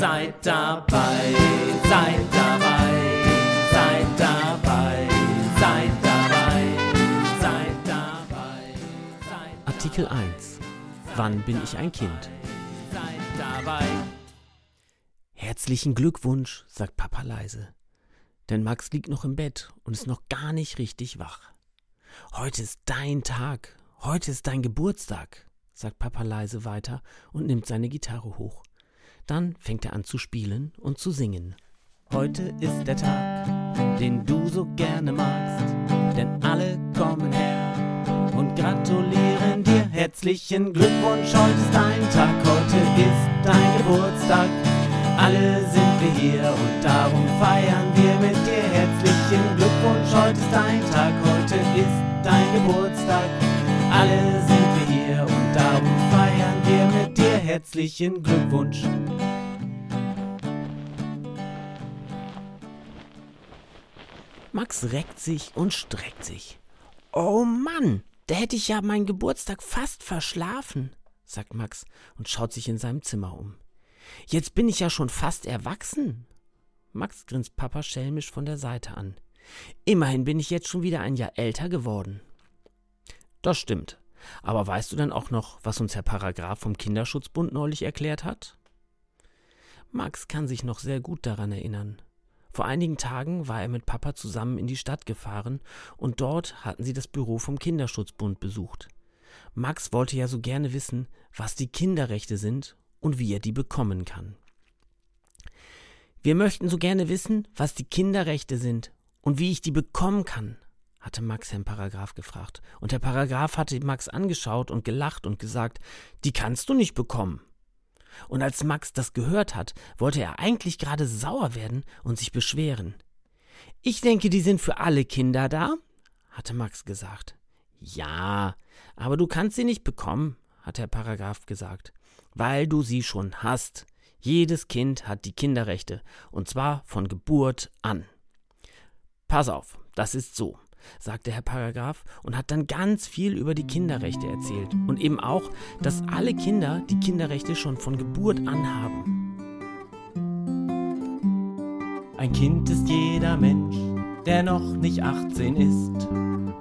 Seid dabei, seid dabei, seid dabei, seid dabei, seid dabei, seid Artikel 1. Wann bin ich ein Kind? seid dabei. Herzlichen Glückwunsch, sagt Papa leise. Denn Max liegt noch im Bett und ist noch gar nicht richtig wach. Heute ist dein Tag. Heute ist dein Geburtstag, sagt Papa leise weiter und nimmt seine Gitarre hoch. Dann fängt er an zu spielen und zu singen. Heute ist der Tag, den du so gerne magst, denn alle kommen her und gratulieren dir. Herzlichen Glückwunsch, heute ist dein Tag, heute ist dein Geburtstag. Alle sind wir hier und darum feiern wir mit dir. Herzlichen Glückwunsch. Max reckt sich und streckt sich. Oh Mann, da hätte ich ja meinen Geburtstag fast verschlafen, sagt Max und schaut sich in seinem Zimmer um. Jetzt bin ich ja schon fast erwachsen. Max grinst Papa schelmisch von der Seite an. Immerhin bin ich jetzt schon wieder ein Jahr älter geworden. Das stimmt. Aber weißt du dann auch noch, was uns Herr Paragraph vom Kinderschutzbund neulich erklärt hat? Max kann sich noch sehr gut daran erinnern. Vor einigen Tagen war er mit Papa zusammen in die Stadt gefahren und dort hatten sie das Büro vom Kinderschutzbund besucht. Max wollte ja so gerne wissen, was die Kinderrechte sind und wie er die bekommen kann. Wir möchten so gerne wissen, was die Kinderrechte sind und wie ich die bekommen kann, hatte Max Herrn Paragraph gefragt. Und Herr Paragraph hatte Max angeschaut und gelacht und gesagt, die kannst du nicht bekommen. Und als Max das gehört hat, wollte er eigentlich gerade sauer werden und sich beschweren. Ich denke, die sind für alle Kinder da, hatte Max gesagt. Ja, aber du kannst sie nicht bekommen, hat Herr Paragraph gesagt, weil du sie schon hast. Jedes Kind hat die Kinderrechte, und zwar von Geburt an. Pass auf, das ist so, sagte Herr Paragraph und hat dann ganz viel über die Kinderrechte erzählt und eben auch, dass alle Kinder die Kinderrechte schon von Geburt an haben. Ein Kind ist jeder Mensch, der noch nicht 18 ist.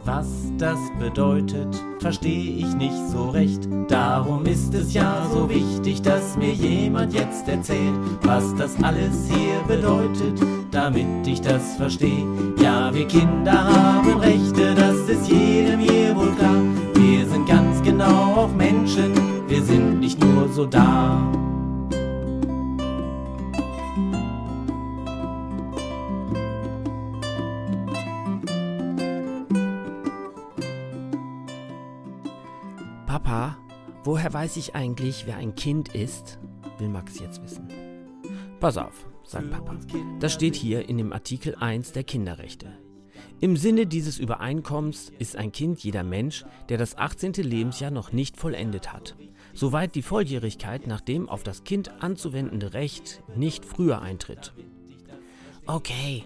Was das bedeutet, verstehe ich nicht so recht. Darum ist es ja so wichtig, dass mir jemand jetzt erzählt, was das alles hier bedeutet, damit ich das verstehe. Ja, wir Kinder haben Rechte, das ist jedem hier wohl klar. Wir sind ganz genau auch Menschen, wir sind nicht nur so da. Papa, woher weiß ich eigentlich, wer ein Kind ist? will Max jetzt wissen. Pass auf, sagt Papa. Das steht hier in dem Artikel 1 der Kinderrechte. Im Sinne dieses Übereinkommens ist ein Kind jeder Mensch, der das 18. Lebensjahr noch nicht vollendet hat, soweit die Volljährigkeit nach dem auf das Kind anzuwendende Recht nicht früher eintritt. Okay,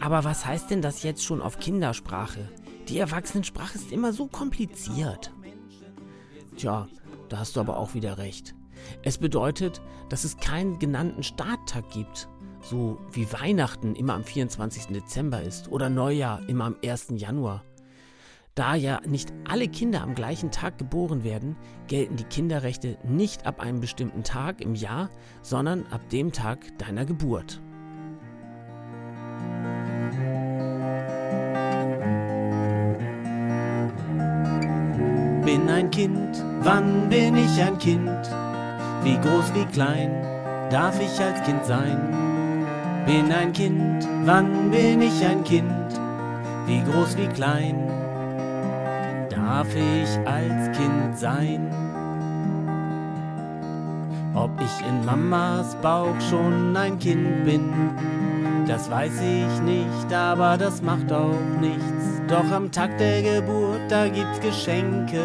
aber was heißt denn das jetzt schon auf Kindersprache? Die Erwachsenensprache ist immer so kompliziert. Tja, da hast du aber auch wieder recht. Es bedeutet, dass es keinen genannten Starttag gibt, so wie Weihnachten immer am 24. Dezember ist oder Neujahr immer am 1. Januar. Da ja nicht alle Kinder am gleichen Tag geboren werden, gelten die Kinderrechte nicht ab einem bestimmten Tag im Jahr, sondern ab dem Tag deiner Geburt. Bin ein Kind, wann bin ich ein Kind? Wie groß, wie klein darf ich als Kind sein? Bin ein Kind, wann bin ich ein Kind? Wie groß, wie klein darf ich als Kind sein? Ob ich in Mamas Bauch schon ein Kind bin, das weiß ich nicht, aber das macht auch nichts. Doch am Tag der Geburt, da gibt's Geschenke.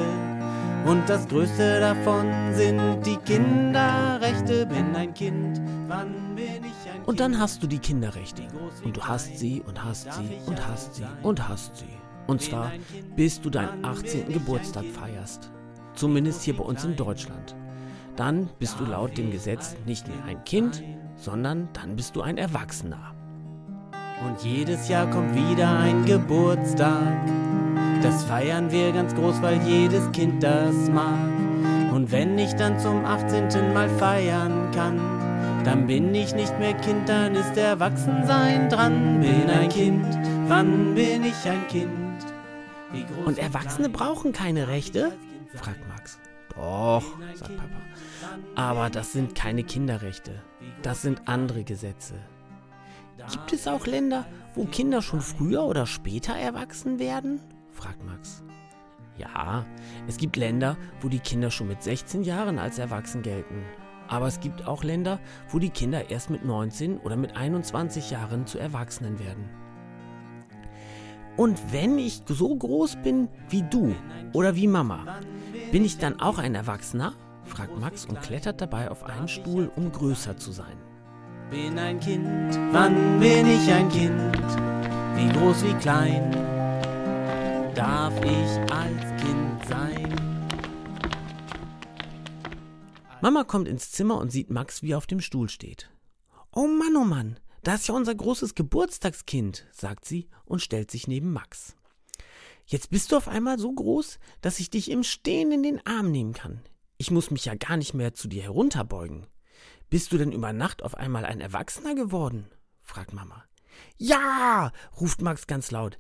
Und das Größte davon sind die Kinderrechte. Bin ein Kind, wann bin ich? Und dann hast du die Kinderrechte. Und du hast sie und hast sie und hast sie und hast sie. Und zwar bis du deinen 18. Geburtstag feierst. Zumindest hier bei uns in Deutschland. Dann bist du laut dem Gesetz nicht mehr ein Kind, sondern dann bist du ein Erwachsener. Und jedes Jahr kommt wieder ein Geburtstag. Das feiern wir ganz groß, weil jedes Kind das mag. Und wenn ich dann zum 18. Mal feiern kann, dann bin ich nicht mehr Kind, dann ist Erwachsensein dran. Bin ein Kind, wann bin ich ein Kind? Und Erwachsene brauchen keine Rechte? fragt Max. Doch, sagt Papa. Aber das sind keine Kinderrechte. Das sind andere Gesetze. Gibt es auch Länder, wo Kinder schon früher oder später erwachsen werden? fragt Max. Ja, es gibt Länder, wo die Kinder schon mit 16 Jahren als erwachsen gelten. Aber es gibt auch Länder, wo die Kinder erst mit 19 oder mit 21 Jahren zu Erwachsenen werden. Und wenn ich so groß bin wie du oder wie Mama, bin ich dann auch ein Erwachsener? fragt Max und klettert dabei auf einen Stuhl, um größer zu sein. Bin ein Kind, wann bin ich ein Kind? Wie groß, wie klein darf ich als Kind sein? Mama kommt ins Zimmer und sieht Max, wie er auf dem Stuhl steht. Oh Mann, oh Mann, das ist ja unser großes Geburtstagskind, sagt sie und stellt sich neben Max. Jetzt bist du auf einmal so groß, dass ich dich im Stehen in den Arm nehmen kann. Ich muss mich ja gar nicht mehr zu dir herunterbeugen. Bist du denn über Nacht auf einmal ein Erwachsener geworden? fragt Mama. Ja, ruft Max ganz laut.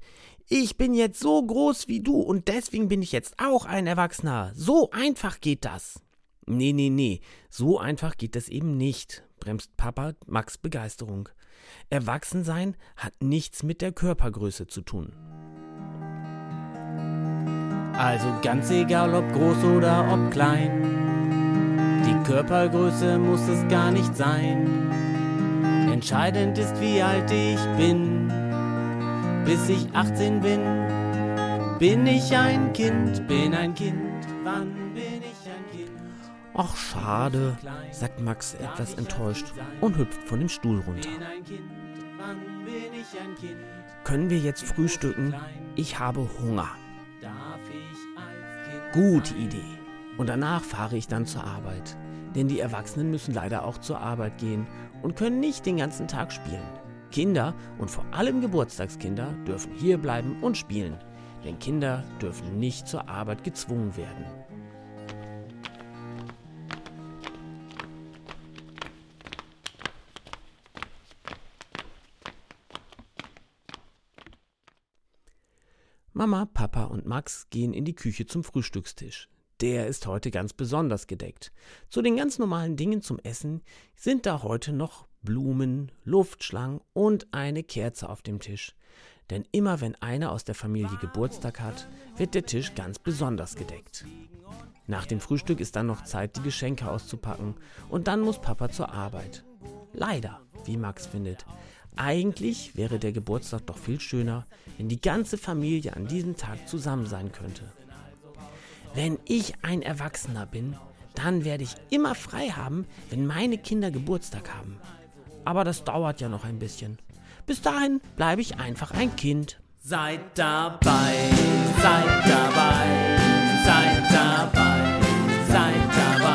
Ich bin jetzt so groß wie du und deswegen bin ich jetzt auch ein Erwachsener. So einfach geht das. Nee, nee, nee, so einfach geht das eben nicht, bremst Papa Max Begeisterung. Erwachsensein hat nichts mit der Körpergröße zu tun. Also ganz egal ob groß oder ob klein, die Körpergröße muss es gar nicht sein. Entscheidend ist, wie alt ich bin. Bis ich 18 bin, bin ich ein Kind, bin ein Kind. Wann Ach, schade, sagt Max etwas enttäuscht und hüpft von dem Stuhl runter. Können wir jetzt frühstücken? Ich habe Hunger. Gute Idee. Und danach fahre ich dann zur Arbeit. Denn die Erwachsenen müssen leider auch zur Arbeit gehen und können nicht den ganzen Tag spielen. Kinder und vor allem Geburtstagskinder dürfen hier bleiben und spielen. Denn Kinder dürfen nicht zur Arbeit gezwungen werden. Mama, Papa und Max gehen in die Küche zum Frühstückstisch. Der ist heute ganz besonders gedeckt. Zu den ganz normalen Dingen zum Essen sind da heute noch Blumen, Luftschlangen und eine Kerze auf dem Tisch. Denn immer wenn einer aus der Familie Geburtstag hat, wird der Tisch ganz besonders gedeckt. Nach dem Frühstück ist dann noch Zeit, die Geschenke auszupacken und dann muss Papa zur Arbeit. Leider, wie Max findet, eigentlich wäre der Geburtstag doch viel schöner, wenn die ganze Familie an diesem Tag zusammen sein könnte. Wenn ich ein Erwachsener bin, dann werde ich immer frei haben, wenn meine Kinder Geburtstag haben. Aber das dauert ja noch ein bisschen. Bis dahin bleibe ich einfach ein Kind. Seid dabei, seid dabei, seid dabei, seid dabei.